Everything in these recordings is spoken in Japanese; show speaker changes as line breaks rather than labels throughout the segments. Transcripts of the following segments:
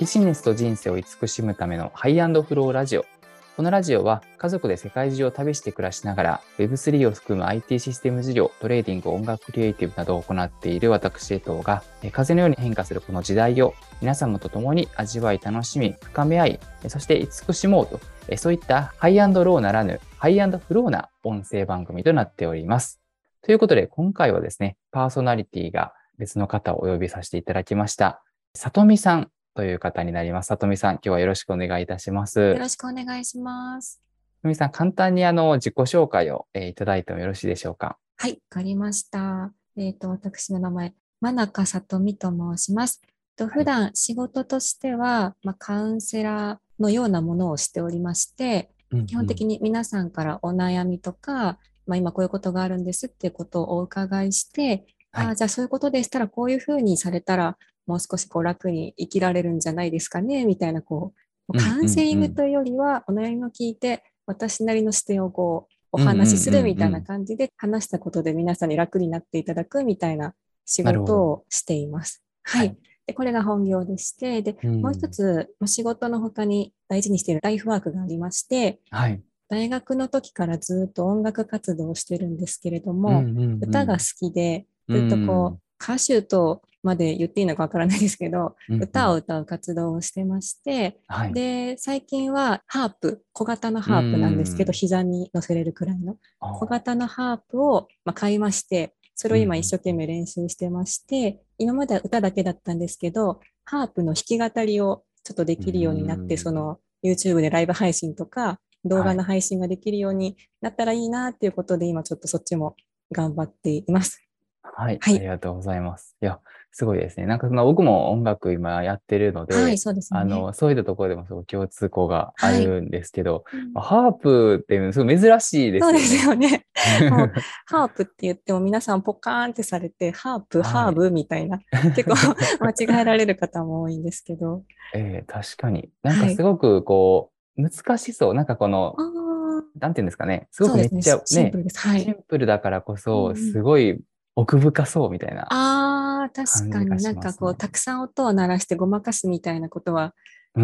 ビジネスと人生を慈しむためのハイフローラジオ。このラジオは家族で世界中を旅して暮らしながら Web3 を含む IT システム事業、トレーディング、音楽クリエイティブなどを行っている私江藤が風のように変化するこの時代を皆様と共に味わい楽しみ、深め合い、そして慈しもうと、そういったハイローならぬハイフローな音声番組となっております。ということで今回はですね、パーソナリティが別の方をお呼びさせていただきました。さとみさんという方になります。さとみさん、今日はよろしくお願いいたします。よ
ろしくお願いします。さ
とみさん、簡単にあの自己紹介を、えー、いただいてもよろしいでしょうか？
はい、わかりました。えっ、ー、と、私の名前、真中さとみと申します。と普段仕事としては、まあ、カウンセラーのようなものをしておりまして、うんうん、基本的に皆さんからお悩みとか、まあ、今こういうことがあるんですっていうことをお伺いして、はい、あじゃあそういうことでしたらこういうふうにされたらもう少しこう楽に生きられるんじゃないですかねみたいなこうカウンセリングというよりはお悩みを聞いて私なりの視点をこうお話しするみたいな感じで話したことで皆さんに楽になっていただくみたいな仕事をしています。はい、でこれが本業でして、で、もう一つ、仕事の他に大事にしているライフワークがありまして、はい、大学の時からずっと音楽活動をしてるんですけれども、歌が好きで、ずっとこう、歌手とまで言っていいのかわからないですけど、うんうん、歌を歌う活動をしてまして、はい、で最近はハープ小型のハープなんですけど、膝に乗せれるくらいの。小型のハープを、まあ、買いましてそれを今一生懸命練習してまして、うん、今までは歌だけだったんですけどハープの弾き語りをちょっとできるようになって、その YouTube でライブ配信とか動画の配信ができるようになったらいいなっていうことで、はい、今ちょっとそっちも頑張っています。
はい、はい、ありがとうございます。いや、すごいですね。なんかその僕も音楽今やってるので、
はい、そうですね。
あの、そういったところでもすごい共通項があるんですけど、はい、ハープってすごい珍しいですよ
ね。そうですよね。ハープって言っても皆さんポカーンってされて、ハープ、はい、ハーブみたいな、結構 間違えられる方も多いんですけど。
ええー、確かに。なんかすごくこう、難しそう。なんかこの、なんていうんですかね。すごくめっちゃね、シンプルです。はい、シンプルだからこそ、すごい奥深そうみたいな、
ああ、確かになんかこう、たくさん音を鳴らしてごまかすみたいなことは、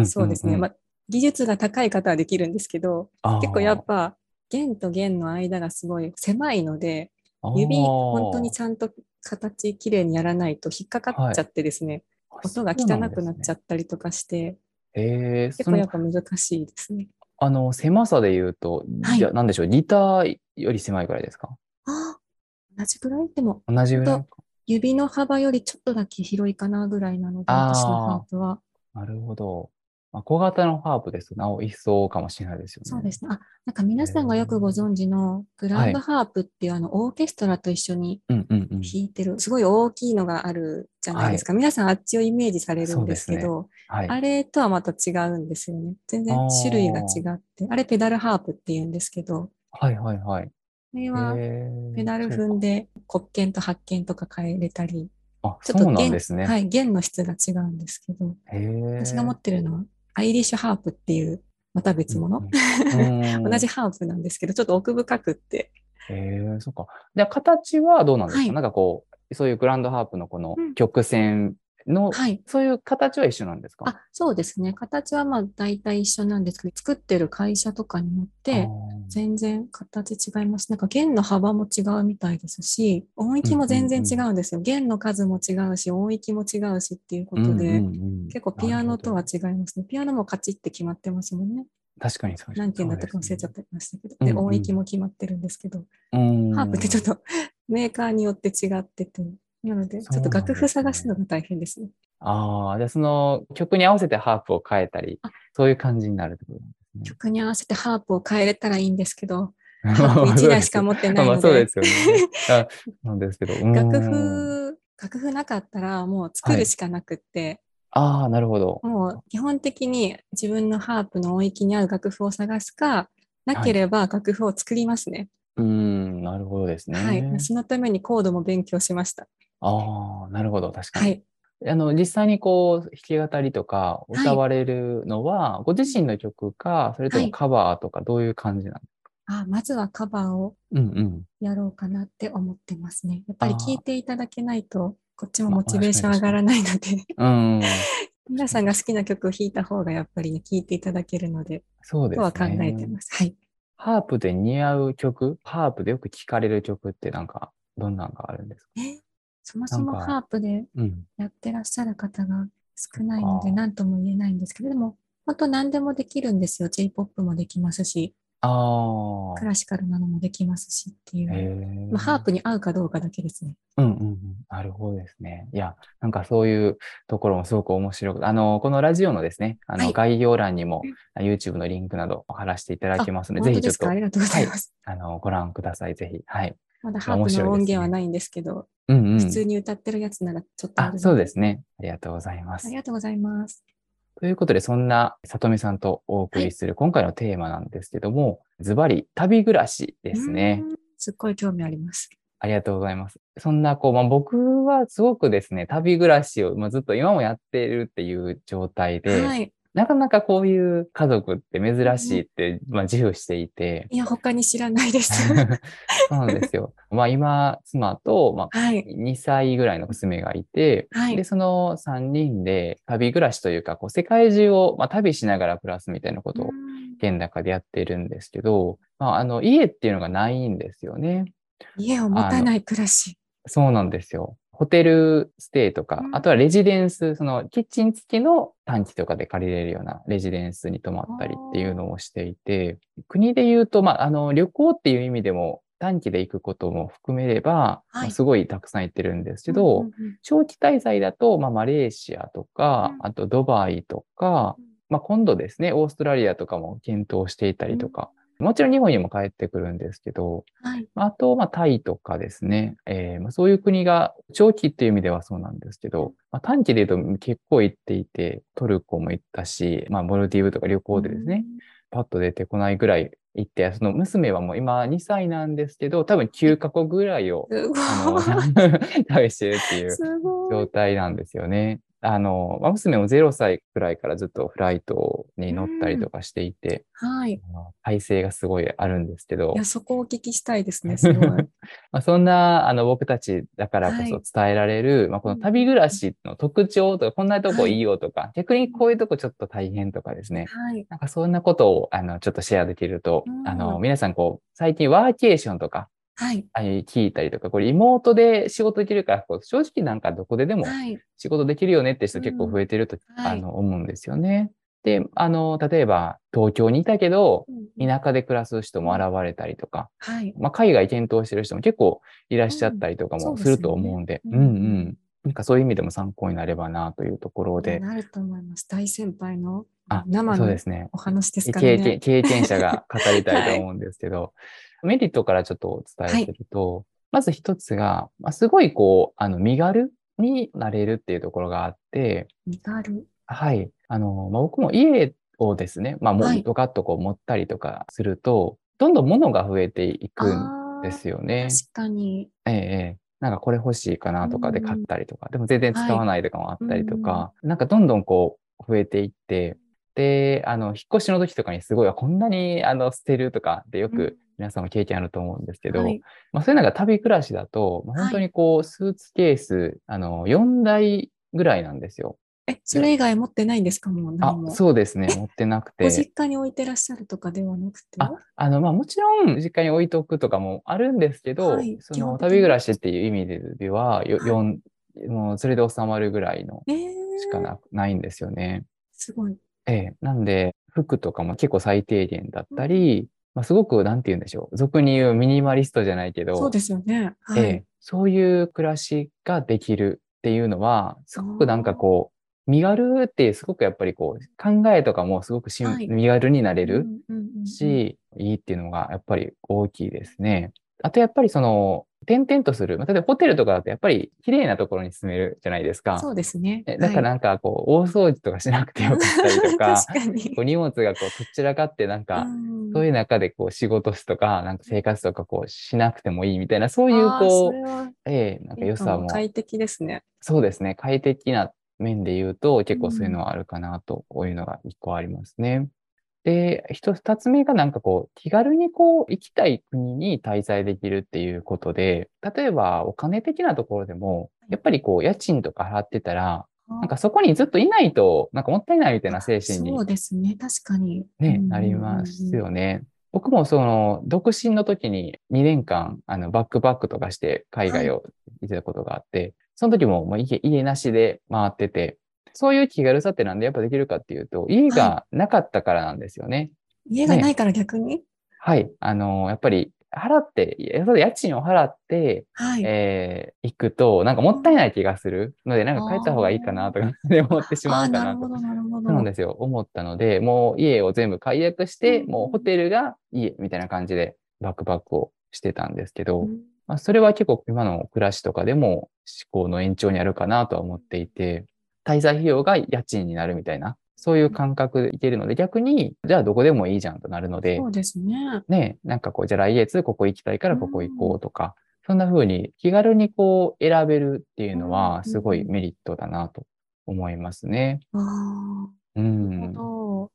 そうですね。まあ、技術が高い方はできるんですけど、結構やっぱ弦と弦の間がすごい狭いので、指本当にちゃんと形きれいにやらないと引っかかっちゃってですね、はい、音が汚くなっちゃったりとかして、
ね、
結構やっぱ難しいですね。
あの狭さで言うと、はい、じゃなんでしょう、ギターより狭いぐらいですか？
あ同じぐらい？でも、
同じぐらい？
指の幅よりちょっとだけ広いかなぐらいなので、私のハープは。
なるほど。まあ、小型のハープですとなお一層かもしれないですよね。
そうですね。あ、なんか皆さんがよくご存知のグランドハープっていうあのオーケストラと一緒に弾いてる、すごい大きいのがあるじゃないですか。はい、皆さんあっちをイメージされるんですけど、ねはい、あれとはまた違うんですよね。全然種類が違って、あれペダルハープって言うんですけど、
はいはいはい。
これはペダル踏んで黒鍵と白鍵とか変えれたり、
あちょっと弦,、ね、
はい、弦の質が違うんですけど、私が持ってるのはアイリッシュハープっていうまた別物、同じハープなんですけど、ちょっと奥深くって。
へえ、そっか。で、形はどうなんですか、はい、なんかこう、そういうグランドハープのこの曲線の、はい、そういう形は一緒なんですか？
あそうですね。形はまあ大体一緒なんですけど、作ってる会社とかによって全然形違います。なんか弦の幅も違うみたいですし、音域も全然違うんですよ。弦の数も違うし、音域も違うしっていうことで、結構ピアノとは違いますね。ピアノもカチッて決まってますもんね。
確かにそう
何件だったか忘れちゃってましたけど、で、音域も決まってるんですけど、ハープってちょっとメーカーによって違ってて、なので、ちょっと楽譜探すのが大変ですね。
ああ、じゃあその曲に合わせてハープを変えたり、そういう感じになるってことなんです
ね。曲に合わせてハープを変えれたらいいんですけど、ハープ1台しか持ってないので。まあ
そうですよね。なんですけど。
楽譜、楽譜なかったらもう作るしかなくって、はい、
ああ、なるほど。
もう基本的に自分のハープの音域に合う楽譜を探すか、なければ楽譜を作りますね。
はい、うん、なるほどですね。
はい。そのためにコードも勉強しました。
ああ、なるほど、確かに。はい。あの、実際にこう、弾き語りとか歌われるのは、ご自身の曲か、それともカバーとか、どういう感じなんですか、
あまずはカバーをやろうかなって思ってますね。やっぱり聴いていただけないと、こっちもモチベーション上がらないので、
うん。
皆さんが好きな曲を弾いた方がやっぱりね、聴いていただけるので、
そうですね。
とは考えてます。はい。
ハープで似合う曲、ハープでよく聴かれる曲ってなんか、どんなんがあるんですか？
えそもそもハープで
うん。
やってらっしゃる方が少ないので、何とも言えないんですけど、でも、本当何でもできるんですよ。J-POP もできますし、
ああ。
クラシカルなのもできますしっていう。まあ、ハープに合うかどうかだけですね。
うんうんうん。なるほどですね。いや、なんかそういうところもすごく面白く、あの、このラジオのですね、あの、
はい
概要欄にも YouTube のリンクなど貼らせていただきますので、ぜひちょっと
あ、りがとうございます。
あの、ご覧ください。ぜひ。はい。
まだハープの音源はないんですけど、
うんうん。
普通に歌ってるやつならちょっとあ
そうですね。ありがとうございます
あり。がとうございます。
ということで、そんな里見さんとお送りする今回のテーマなんですけども、ズバリ旅暮らしですね。
すっごい興味あります。
ありがとうございます。そんな、こう、まあ、僕はすごくですね、旅暮らしを、まあ、ずっと今もやっているっていう状態で、
はい。
なかなかこういう家族って珍しいって、まあ、自負していて、
いや、他に知らないです。
そうなんですよ。まあ、今、妻と、まあ、
はい。
2歳ぐらいの娘がいて、
はい
で、その3人で旅暮らしというか、こう世界中を、まあ、旅しながら暮らすみたいなことを
うん
現の中でやっているんですけど、まあ、あの、家っていうのがないんですよね。
家を持たない暮らし。
そうなんですよ。ホテルステイとか
う、ん。
あとはレジデンス、そのキッチン付きの短期とかで借りれるようなレジデンスに泊まったりっていうのをしていて、国で言うと、まあ、あの、旅行っていう意味でも短期で行くことも含めれば、
はい。
まあすごいたくさん行ってるんですけど、
うんうんうん。
長期滞在だと、まあ、マレーシアとか、
うん。
あとドバイとか、まあ、今度ですね、オーストラリアとかも検討していたりとか、もちろん日本にも帰ってくるんですけど、
はい。
あと、まあ、タイとかですね、えーまあ、そういう国が長期っていう意味ではそうなんですけど、まあ、短期で言うと結構行っていて、トルコも行ったし、まあ、モルディブとか旅行でですね、パッと出てこないぐらい行って、その娘はもう今2歳なんですけど、多分9カ国ぐらいを、
すごい。
あの、旅してるっていう。状態なんですよね。あの、まあ、娘も0歳くらいからずっとフライトに乗ったりとかしていて、
はい。
体勢がすごいあるんですけど
い、や、そこをお聞きしたいですね。すごい。
まあそんなあの僕たちだからこ
はい
そ伝えられる、まあ、この旅暮らしの特徴とか、こんなとこいいよとか、逆にこういうとこちょっと大変とかですね。
はい。
なんかそんなことをあのちょっとシェアできると、
うん
あの皆さんこう最近ワーケーションとか
はい。
あ聞いたりとか、これリモートで仕事できるから、こう正直なんかどこででも
はい。
仕事できるよねって人結構増えてると、
はい
あの思うんですよね。で、あの、例えば東京にいたけど、田舎で暮らす人も現れたりとか、
はい。
まあ、海外検討してる人も結構いらっしゃったりとかもすると思うんで、
う
うんんうん。なんかそういう意味でも参考になればなというところで、
なると思います。大先輩の
あ、
生の
そうですね。
お話ですから
経験
ね。
経験者が語りたいと思うんですけど、メリットからちょっとお伝えすると、まず一つが、まあ、すごいこう、あの、身軽になれるっていうところがあって、
身軽。
はい。あの、まあ、僕も家をですね、まあ、も
はい
ドカッとこう持ったりとかすると、どんどん物が増えていくんですよね。
確かに。
ええ、ええ。なんかこれ欲しいかなとかで買ったりとか、でも全然使わないとかもあったりとか、なんかどんどんこう増えていって、で、あの、引っ越しの時とかにすごい、あこんなにあの捨てるとかってよ
うん
く皆さんも経験あると思うんですけど、
はい
まあそういうのが旅暮らしだと、まあ本当にこう、スーツケース、あの、4台ぐらいなんですよ。
え、それ以外持ってないんですか？もう
あ
何、も。
そうですね、持ってなくて。
ご実家に置いてらっしゃるとかではなくて。
あ、あの、まあもちろん実家に置いとくとかもあるんですけど、
はい
その旅暮らしっていう意味では、よ
はい
四もうそれで収まるぐらいの
えー、
しかなないんですよね。
すごい。
ええ。なんで、服とかも結構最低限だったり、まあ、すごく、なんて言うんでしょう。俗に言うミニマリストじゃないけど、
そうですよね。はい。
ええ、そういう暮らしができるっていうのは、すごくなんかこう、身軽ってすごくやっぱりこう、考えとかもすごくしん
はい
身軽になれるし、いいっていうのがやっぱり大きいですね。あとやっぱりその、転々とする。まあ例えばホテルとかだとやっぱり綺麗なところに住めるじゃないですか。
そうですね。
えだから
はい
なんかこう、大掃除とかしなくてよかったりとか、
確かに。
こう荷物がこう、とっちらかってなんか、
うん
そういう中でこう、仕事とか、なんか生活とかこう、しなくてもいいみたいな、そういうこ
そう
ええなんか良さも、
も快適ですね。
そうですね、快適な面で言うと、結構そういうのはあるかなというのが一個ありますね。で、一つ、二つ目がなんかこう、気軽にこう、行きたい国に滞在できるっていうことで、例えばお金的なところでも、やっぱりこう、家賃とか払ってたら、なんかそこにずっといないと、なんかもったいないみたいな精神に、
そうですね、確かに。
ね、
うん
なりますよね。僕もその、独身の時に2年間、あの、バックパックとかして海外を行ってたことがあって、その時ももう家、家なしで回ってて、そういう気軽さってなんでやっぱできるかっていうと、家がなかったからなんですよね。
家がないから逆に、
はい。あの、やっぱり、払って、や家賃を払って、
はい。
えー行くと、なんかもったいない気がするので、なんか帰った方がいいかなとか 思ってしまうかなと。
なるほど、なるほど。
そうなんですよ。思ったので、もう家を全部解約して、
うん
もうホテルが家みたいな感じでバックパックをしてたんですけど、
うん
まあ、それは結構今の暮らしとかでも思考の延長にあるかなとは思っていて、滞在費用が家賃になるみたいな、そういう感覚でいけるので、逆に、じゃあどこでもいいじゃんとなるので
そ、うですね。
ね、なんかこう、じゃあ来月ここ行きたいからここ行こうとか、そんな風に気軽にこう選べるっていうのは、すごいメリットだなと思いますね。
あ
う
あ、なる
ん。
ほ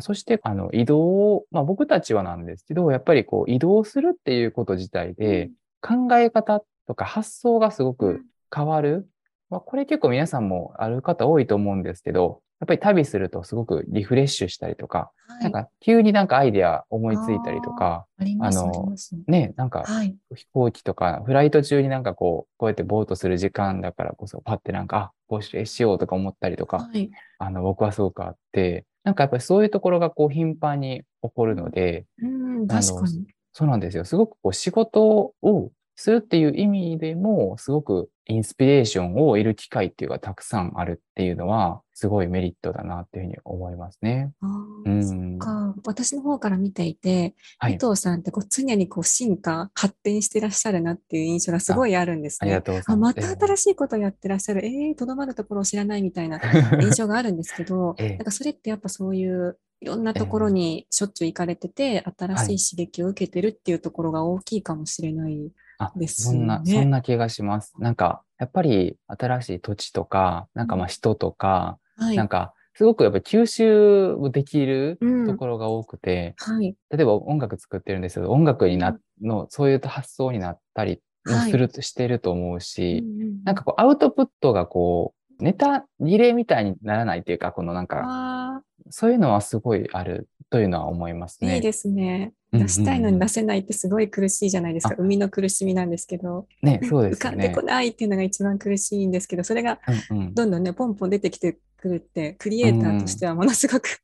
そして、あの、移動を、まあ僕たちはなんですけど、やっぱ
ど。
りこう、移動するっていうこと自体で、考え方とか発想がすごく変わる。まあ、これ結構皆さんもある方多いと思うんですけど、やっぱり旅するとすごくリフレッシュしたりとか、
はい、
なんか急になんかアイデア思いついたりとか、
ああ
あの。ね、なんか
はい。
飛行機とか、フライト中になんかこう、こうやってボートする時間だからこそ、パッてなんか、あ、こうししようとか思ったりとか、
はい。
あの、僕はすごくあって、なんかやっぱりそういうところがこう頻繁に起こるので、
うん、
あの
確かに。
そうなんですよ。すごくこう仕事をするっていう意味でも、すごくインスピレーションを得る機会っていうのがたくさんあるっていうのは、すごいメリットだなっていうふうに思いますね。
あ
う
ーそっ
ん。
か私の方から見ていて、
はい。
伊藤さんってこう常にこう進化、発展してらっしゃるなっていう印象がすごいあるんですね
ありが。とうござ
あ、
いま。
ますた新しいことやってらっしゃる。えー、とどまるところを知らないみたいな 印象があるんですけど、
ええ
なんかそれってやっぱそういういろんなところにしょっちゅう行かれてて、新しい刺激を受けてるっていうところが大きいかもしれない。
あ、
です
そんな、
ね
そんな気がします。なんか、やっぱり新しい土地とか、なんかまあ人とか、
はい。
なんか、すごくやっぱり吸収できる
うん
ところが多くて、
はい。
例えば音楽作ってるんですけど、音楽にな、の、そういう発想になったりも
はい
する、してると思うし、
うんうん
なんかこう、アウトプットがこう、ネタリレーみたいにならないっていうか、このなんか、
あ
そういうのはすごいあるというのは思いますね。
ーいいですね。出したいのに出せないってすごい苦しいじゃないですか。
あ
生みの苦しみなんですけど、
ね、そうですよね
浮かんでこ。ないっていうのが一番苦しいんですけど、それが。どんどんね、ポンポン出てきてくるって、クリエイターとしてはものすごく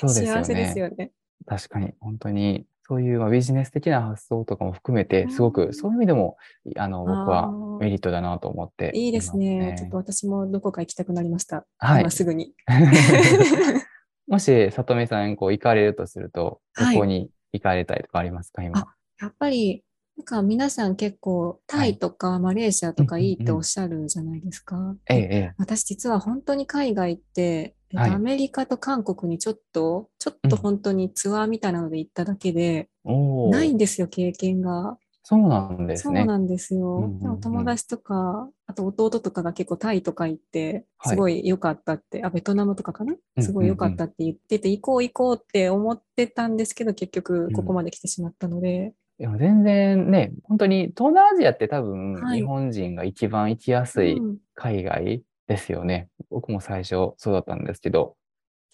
そうですよ
幸せです
ね。
よね。
確かに、本当に、そういうまあビジネス的な発想とかも含めて、すごく、
うん
そういう意味でも、あの、僕
あ
は
ー
メリットだなと思って
いいですね。ちょっと私もどこか行きたくなりました。
はい
今すぐに。
もし、さとみさん、こう、行かれるとすると、ど
はい
こに行かれたいとかありますか、今？
あやっぱり、なんか皆さん結構タイとかマレーシアとかいいっておっしゃるじゃないですか。
ええ、
で
ええ。
私実は本当に海外って、えっと
はい
アメリカと韓国にちょっと、ちょっと本当にツアーみたいなので行っただけで、
おー
ないんですよ、経験が。
そうなんですね。
そうなんですよ。
うんうん
友達とか、あと弟とかが結構タイとか行って、
はい。
すごい良かったって、あ、ベトナムとかかな？
うん
すごい良かったって言ってて、行こう行こうって思ってたんですけど、結局ここまで来てしまったので、
でも全然ね、本当に東南アジアって多分、
はい。
日本人が一番行きやすい
うん、行
海外ですよね。僕も最初そうだったんですけど、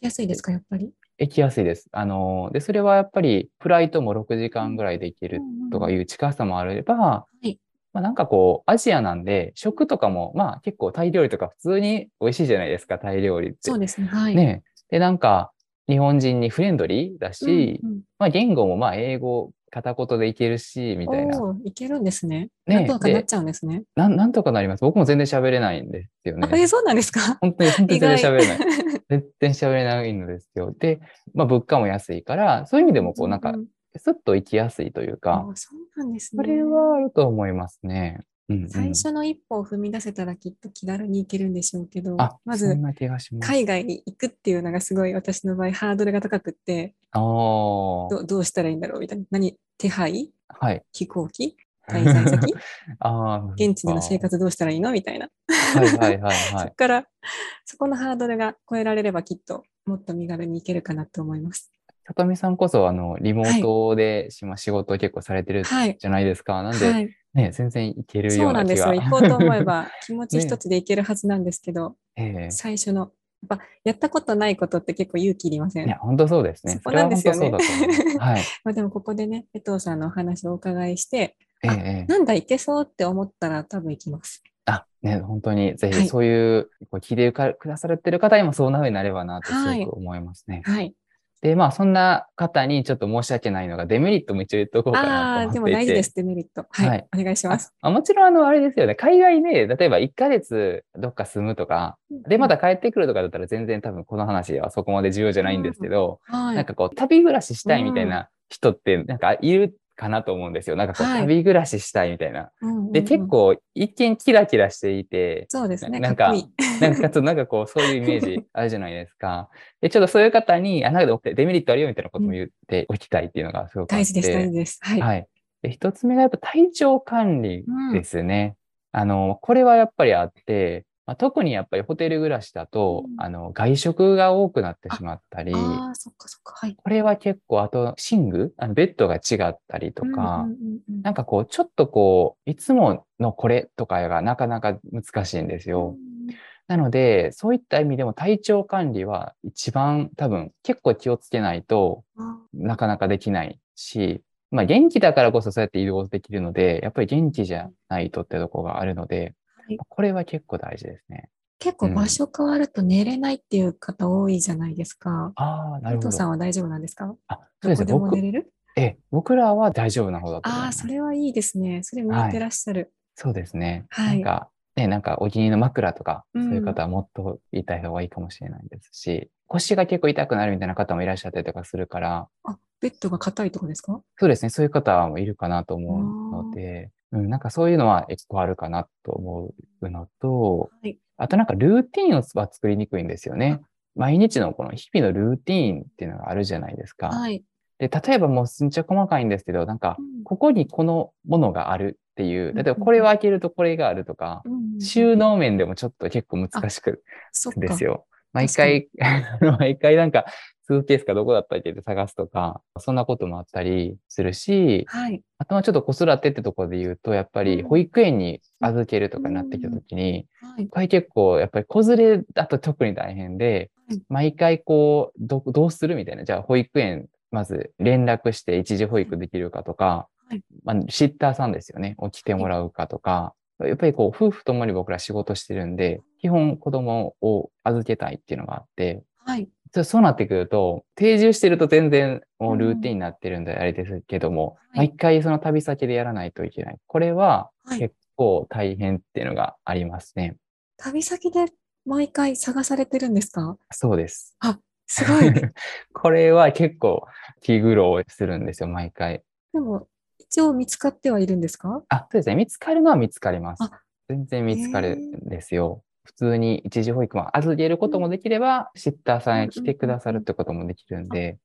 きやすいですか、やっぱり？
行きやすいです。あの、で、それはやっぱり、フライトも6時間ぐらいで行けるとかいう近さもあれば、
はい
まあなんかこう、アジアなんで、食とかも、まあ結構タイ料理とか普通に美味しいじゃないですか、タイ料理って。
そうですね、はい。
ね。で、なんか、日本人にフレンドリーだし、
うんうん
まあ言語もまあ英語片言でいけるし、みたいな。
いけるんですね。なんとかなっちゃうんですね。
なん、なんとかなります。僕も全然喋れないんですよね。
あ、え、そうなんですか？
本当に、全然
外
喋れない。全然喋れないんですよ。で、まあ物価も安いから、そういう意味でもこうなんか
う、ん
スッと行きやすいというか、
あそうなんです
そ
ね。
れはあると思いますね。うん、うん。
最初の一歩を踏み出せたらきっと気軽に行けるんでしょうけど
あ、、
まず。海外に行くっていうのがすごい私の場合ハードルが高くって。どどうしたらいいんだろうみたいな。何？手配？
はい。
飛行機？滞在先？現地での生活どうしたらいいの？みたいな。
はいはいはい
そ
はい。
こから、そこのハードルが超えられればきっともっと身軽に行けるかなと思います。
さとみさんこそ、あの、リモートでしま仕事を結構されてる
はい。
じゃないですか。なんで、
はい。
ね、全然いける
そう
ような。
なんですよ。行こうと思えば気持ち一つで行けるはずなんですけど、
ええ
最初の、やっぱやったことないことって結構勇気いりません？
いや、本当そうですね。
そこなんですよね
それは本当そうだと思います。はい。
まあ、でもここでね、江藤さんのお話をお伺いして、あ
ええええ
なんだ、いけそうって思ったら多分行きます。
あ、ね、本当にぜ
はい
ひそういう、こう聞いてくださってる方にもそんな風になればなと
はい
すごく思いますね。
はい。
で、まあそんな方にちょっと申し訳ないのがデメリットも一応言っとこうか
あ
なと思っていて。
も大事です、デメリット。はい。
はい
お願いします。
あもちろんあの、あれですよね。海外で、例えば1ヶ月どっか住むとか、で、また帰ってくるとかだったら全然多分この話はそこまで重要じゃないんですけど、
はい、
なんかこう旅暮らししたいみたいな人ってなんかいるかなと思うんですよ。なんかこう
はい
旅暮らししたいみたいな。
うんうんうん
で、結、構一見キラキラしていて、
そうですね、
なんか
か。
なんかちょっとなんかこう、そういうイメージ あるじゃないですか。で、ちょっとそういう方に、あ、なんかデメリットあるよみたいなことも言っておきたいっていうのがすごく。
大事です、大事です。はい。
はい。で、一つ目がやっぱ体調管理ですね。あの、これはやっぱりあって、まあ、特にやっぱりホテル暮らしだと、
うん
あの、外食が多くなってしまったり、
ああ、そっかそっか。はい。
これは結構、あと、寝具あのベッドが違ったりとか、
うんうんうんうん
なんかこう、ちょっとこう、いつものこれとかがなかなか難しいんですよ。なので、そういった意味でも体調管理は一番多分結構気をつけないと
あ
なかなかできないし、まあ元気だからこそそうやって移動できるので、やっぱり元気じゃないとってとこがあるので
はい、
これは結構大事ですね。
結構場所変わると寝れないっていう方多いじゃないですか。
ああ、なるほ
江藤さん
ど。
は大丈夫なんですか？
あ、そうですね。僕
寝、れる？
え、僕らは大丈夫な方だと
ああ。それはいいですね。それ向いてらっしゃる。
そうですね。
はい
なんか、ね、なんかお気に入りの枕とか、
うん
そういう方はもっと言いたい方がいいかもしれないですし、腰が結構痛くなるみたいな方もいらっしゃったりとかするから、
あ、ベッドが硬いとこですか？
そうですね、そういう方もいるかなと思うので、うん、なんかそういうのは結構あるかなと思うのと、
はい。
あとなんかルーティンをは作りにくいんですよね。毎日のこの日々のルーティンっていうのがあるじゃないですか。
はい。
で、例えばもうすんちゃ細かいんですけど、なんか
うん、
ここにこのものがあるっていう、
うん
例えばこれを開けるとこれがあるとか、
うん
収納面でもちょっと結構難しく。ですよ。毎回、毎回なんか、スーツケースかどこだったっけって探すとか、そんなこともあったりするし、
はい。
あとはちょっと子育てってところで言うと、やっぱり
うん
保育園に預けるとかになってきたときに、
はい。
これ結構やっぱり子連れだと特に大変で
はい、
毎回こう、どどうするみたいな。じゃあ保育園、まず連絡して一時保育できるかとか
はい、
まあ、シッターさんですよね。を来てもらうかとか、やっぱりこう、夫婦ともに僕ら仕事してるんで、基本子供を預けたいっていうのがあって、
はい。
そうそうなってくると、定住してると全然もうルーティンになってるんであれですけども、
はい
毎回その旅先でやらないといけない。これは
はい。
結構大変っていうのがありますね。
旅先で毎回探されてるんですか？
そうです。
すごい。
これは結構気苦労するんですよ、毎回。
でも、一応見つかってはいるんですか？
あ、そうですね。見つかるのは見つかります
あ。
全然見つかるんですよ。普通に一時保育も預けることもできれば、シッターさんが来てくださるってこともできるんで、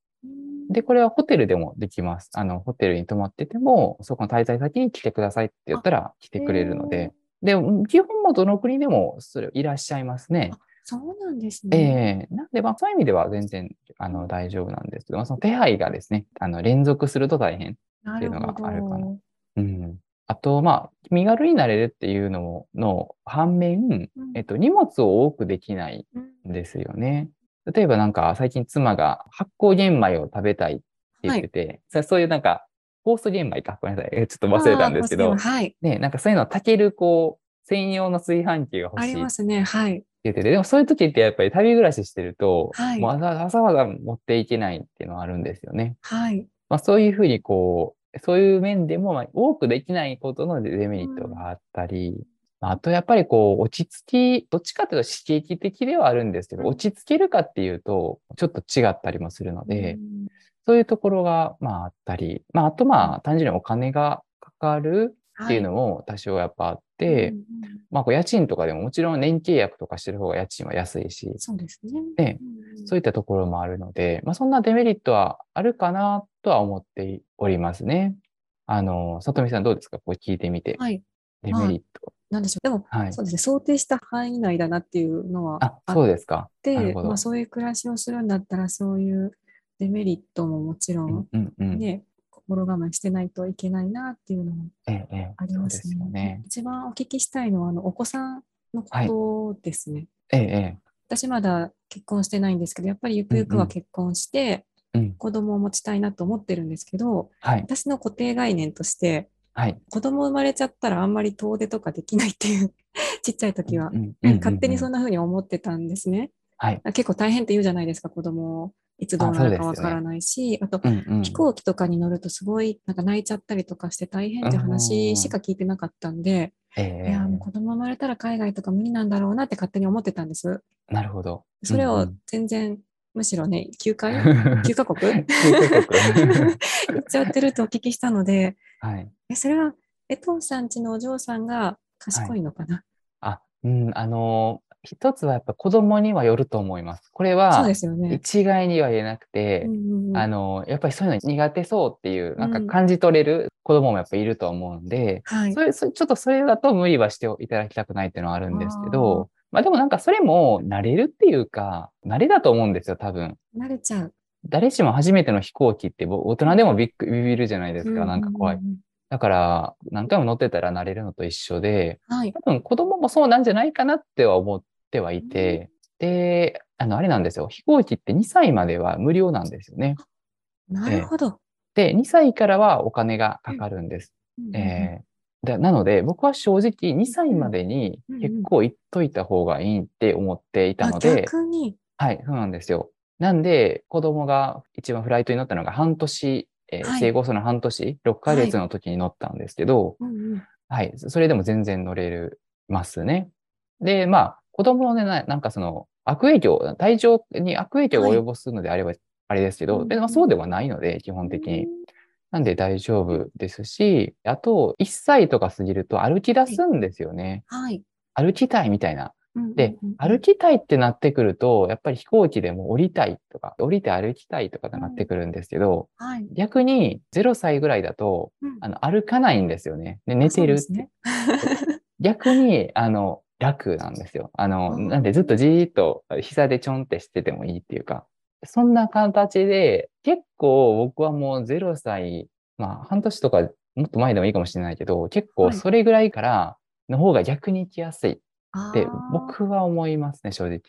で、これはホテルでもできます。あの、ホテルに泊まってても、そこの滞在先に来てくださいって言ったら来てくれるので、で、基本もどの国でもそれいらっしゃいますね。
そうなんです
え
ね。
えなんで、まあ、そういう意味では全然、あの、大丈夫なんですけど、まあ、その手配がですね、あの、連続すると大変。っていうのがあるかな
ど。
うん。あと、まあ、身軽になれるっていうのもの反面、
うん
えっと、荷物を多くできない
うん
んですよね。例えばなんか、最近妻が発酵玄米を食べたいって言ってて、そそういうなんか、酵素玄米か、ごめんなさい。え ちょっと忘れたんですけど
あー、はい。
ね、なんかそういうのを炊ける、こう、専用の炊飯器が欲
あ
しいって
りますね。はい。
言ってて、でもそういう時ってやっぱり旅暮らししてると、
はい
もうわざわざわざ持っていけないっていうのはあるんですよね。
はい。
まあ、そういうふうにこう、そういう面でも、まあ、多くできないことのデメリットがあったり、まああとやっぱりこう、落ち着き、どっちかというと刺激的ではあるんですけど、
うん。
落ち着けるかっていうと、ちょっと違ったりもするので、
うん。
そういうところが、まああったり、まああとまあ単純にお金がかかるっていうのも多少やっぱあって、
うんうん
まあこう家賃とかでももちろん年契約とかしてる方が家賃は安いし、
そうですね。
そういったところもあるので、まあ、そんなデメリットはあるかなとは思っておりますね。あの、里見さんどうですか？これ聞いてみて。
はい。
デメリット。
なんでしょう。でも、
はい。
そうですね。想定した範囲内だなっていうのは
あ、そうですか。なる
て、
ほど
まあそういう暮らしをするんだったら、そういうデメリットももちろ
うんんうんうん。
ね、心構えしてないといけないなっていうのも
ええ、ええ、
ありますね。
そうですよね。
一番お聞きしたいのはあのお子さんのことですね。
ええ、え
私まだ結婚してないんですけど、やっぱりゆくゆくは結婚して
え、うん。
子供を持ちたいなと思ってるんですけど、
はい、
私の固定概念として、
はい。
子供生まれちゃったらあんまり遠出とかできないっていう、ちっちゃい時は勝手にそ
うん
んな風に思ってたんですね。
はい。
結構大変って言うじゃないですか、子供をいつどうなるかわからないし、あと
うんうん。
飛行機とかに乗るとすごいなんか泣いちゃったりとかして大変って話しか聞いてなかったんで、
ええ
いや、もう子供生まれたら海外とか無理なんだろうなって勝手に思ってたんです。
なるほど。
それを
うんうん
全然、むしろね、9回 ?9 カ国
？9カ国
言っちゃってるとお聞きしたので、
はい。
えそれは、えとうさんちのお嬢さんが賢いのかな、
あ、うん、あのー一つはやっぱ子供にはよると思います。これ
そう
は
ですよね。
一概には言えなくて、
うんうんうん
あのーやっぱりそういうの苦手そうっていう、なんか
うん
感じ取れる子供もやっぱいると思うんで、
はい
そ。れそちょっとそれだと無理はしていただきたくないっていうのはあるんですけど、まあでもなんかそれも慣れるっていうか、慣れだと思うんですよ、多分。
慣れちゃう。
誰しも初めての飛行機ってぼ大人でもビビるじゃないですか、
う
なんか怖い
う。んうん
だから何回も乗ってたら慣れるのと一緒で、
はい。
多分子供もそうなんじゃないかなっては思ってはいて、で、あの、あれなんですよ。飛行機って2歳までは無料なんですよね。
なるほど。
で、2歳からはお金がかかるんです。
うんうんうん
えーでなので、僕は正直2歳までに
うん。うん
結構行っといた方がいいって思っていた
あ
ので、
逆に、
はい、そうなんですよ。なんで、子供が一番フライトに乗ったのが半年、えー
はい。
生後その半年、6ヶ月の時に乗ったんですけど、
うんうん。
はい、それでも全然乗れるますね。で、まあ、子供のね、ななんかその悪影響、体調に悪影響が及ぼすのであれば、あれですけど、
うん
でまあ、そうではないので、基本的に。なんで大丈夫ですし、あと、1歳とか過ぎると歩き出すんですよね。
はい。
歩きたいみたいな。
うんうんうん
で、歩きたいってなってくると、やっぱり飛行機でも降りたいとか、降りて歩きたいとかってなってくるんですけど、
はい。
逆に0歳ぐらいだと、
うん
あの歩かないんですよね。で寝てるって。
ね。
逆に、あの、楽なんですよ。あの、
あー
なんでずっとじーっと膝でちょんってしててもいいっていうか、そんな形で、結構僕はもう0歳、まあ半年とかもっと前でもいいかもしれないけど、結構
はい
それぐらいからの方が逆に行きやすいって僕は思いますね、正直。
なる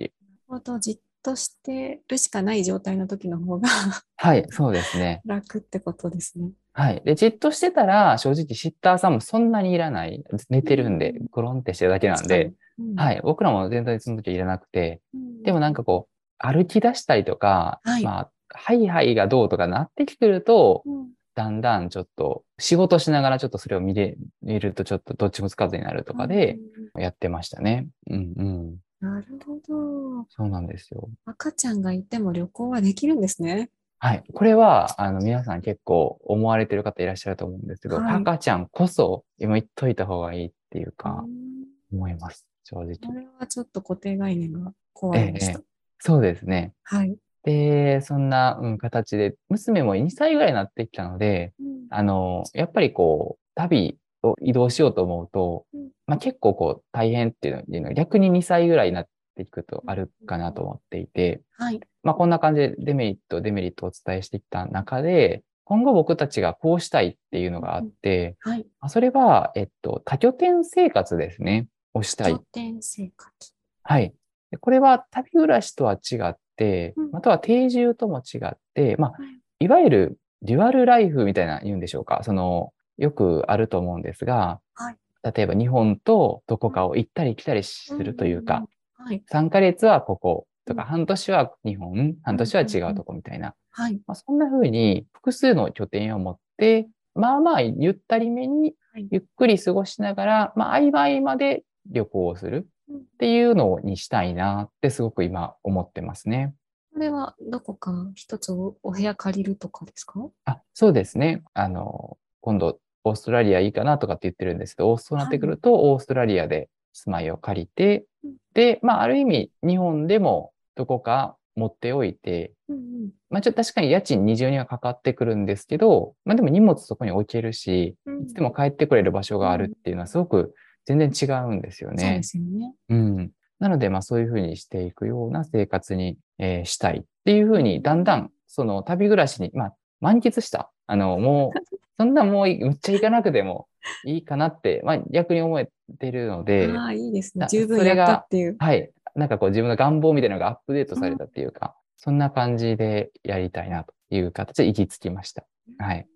ほど、じっとしてるしかない状態の時の方が
はい、そうですね。
楽ってことですね。
はい。で、じっとしてたら、正直シッターさんもそんなにいらない。寝てるんで、ゴロンってしてるだけなんで、
うん、
はい。僕らも全然その時はいらなくて、
うん
でもなんかこう、歩き出したりとか、
はい
まあ、ハイハイがどうとかなってくると、
うん
だんだんちょっと、仕事しながらちょっとそれを見れ、見るとちょっとどっちもつかずになるとかで、やってましたね。うんうん。
なるほど。
そうなんですよ。
赤ちゃんがいても旅行はできるんですね。
はい。これは、あの、皆さん結構思われてる方いらっしゃると思うんですけど、
はい
赤ちゃんこそ今言っといた方がいいっていうか、
うん
思います。正直。
これはちょっと固定概念が怖いでした。
えそうですね。
はい。
で、そんな、うん、形で、娘も2歳ぐらいになってきたので、
うん
あの、やっぱりこう、旅を移動しようと思うと、
うん
まあ、結構こう、大変っていうのは、逆に2歳ぐらいになっていくとあるかなと思っていて、
はい。
まあ、こんな感じでデメリット、デメリットをお伝えしてきた中で、今後僕たちがこうしたいっていうのがあって、
はい。
まあそれは、えっと、多拠点生活ですね。をしたい
拠。点生活。
はい。でこれは旅暮らしとは違って
うん、
または定住とも違って、まあ、
はい
いわゆるデュアルライフみたいな言うんでしょうか。その、よくあると思うんですが、
はい
例えば日本とどこかを行ったり来たりするというか、
ん。はい。
3ヶ月はこことか、
うん
半年は日本、半年は違うとこみたいな。
はい。
まあ、そんな風に複数の拠点を持って、まあまあゆったりめに
はい
ゆっくり過ごしながら、まあ合間合間で旅行をする
うん
っていうのにしたいなってすごく今思ってますね。
これはどこか一つおお部屋借りるとかですか？
あ、そうですね。あの、今度オーストラリアいいかなとかって言ってるんですけど、オーストラリアになってくると、オーストラリアで住まいを借りて
うん、
で、まあある意味日本でもどこか持っておいて、
うんうん。
まあちょっと確かに家賃二重にはかかってくるんですけど、まあでも荷物そこに置けるし、
うん。
いつでも帰ってくれる場所があるっていうのはすごく全然違うんですよ
そう
ね
で。すよね。
うん。なので、まあそういうふうにしていくような生活に、えーしたいっていうふうに、だんだんその旅暮らしに、まあ満喫したあの、もう、そんなもうむっちゃ行かなくてもいいかなって、まあ逆に思えてるので、
ああ、いいですね。
だ
十分やったっていう。
はい。なんかこう自分の願望みたいなのがアップデートされたっていうか、そんな感じでやりたいなという形で行き着きました。はい。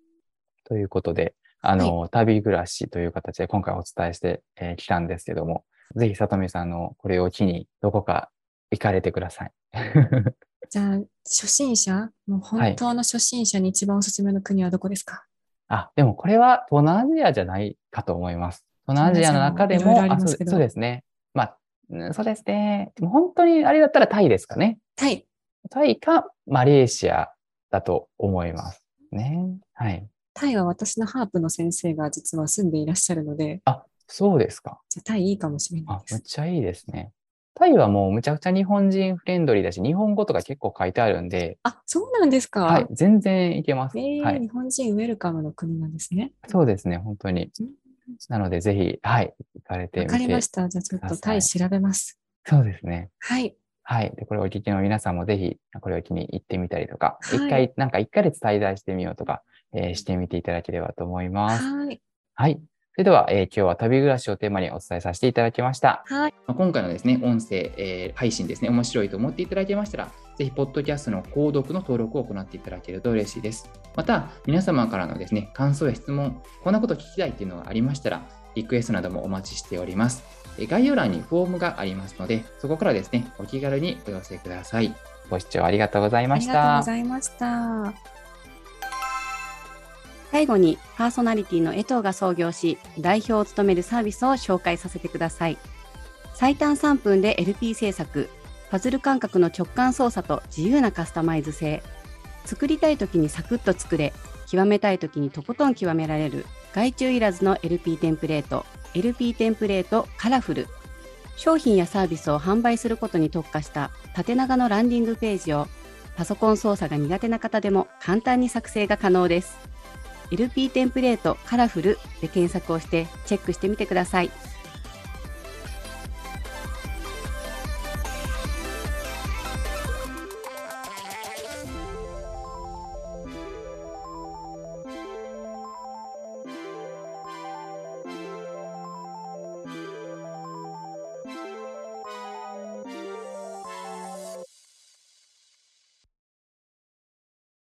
ということで、あの、旅暮らしという形で今回お伝えしてき、えー来たんですけども、ぜひ、さとみさんのこれを機にどこか行かれてください。
じゃあ、初心者もう本当の初心者に一番おすすめの国はどこですか、
あ、でもこれは東南アジアじゃないかと思います。東南アジアの中でも、
も
そうそうですね。まあ、うんそうですね。でも本当にあれだったらタイですかね。
タイ。
タイかマレーシアだと思います。ね。はい。
タイは私のハープの先生が実は住んでいらっしゃるので、
あ、そうですか。
じゃあタイいいかもしれない
あ
で、す。
むっちゃいいですね。タイはもうむちゃくちゃ日本人フレンドリーだし、日本語とか結構書いてあるんで、
あ、そうなんですか。
はい、全然いけます。
えー
はい。
日本人ウェルカムの国なんですね。
そうですね、本当に
うん。
なので、ぜひ、はい、行かれて
わ
みて。
かりました。じゃあちょっとタイ調べます。
そうですね。
はい。
はい。で、これをお聞きの皆さんもぜひ、これを機に行ってみたりとか、
はい
一、回、なんか一ヶ月滞在してみようとか、えーしてみていただければと思います。
はい。
はい。それでは、えー今日は旅暮らしをテーマにお伝えさせていただきました。
はい。
まあ今回のですね、音声、えー配信ですね、面白いと思っていただけましたら、ぜひ、ポッドキャストの購読の登録を行っていただけると嬉しいです。また、皆様からのですね、感想や質問、こんなこと聞きたいっていうのがありましたら、リクエストなどもお待ちしております。えー概要欄にフォームがありますので、そこからですね、お気軽にお寄せください。ご視聴ありがとうござい
あ
ました
りがとうご。ざいました。
最後にパーソナリティの江藤が創業し代表を務めるサービスを紹介させてください最短3分で LP 制作パズル感覚の直感操作と自由なカスタマイズ性作りたい時にサクッと作れ極めたい時にとことん極められる外注いらずの LP テンプレート LP テンプレートカラフル商品やサービスを販売することに特化した縦長のランディングページをパソコン操作が苦手な方でも簡単に作成が可能です LP テンプレートカラフルで検索をしてチェックしてみてください。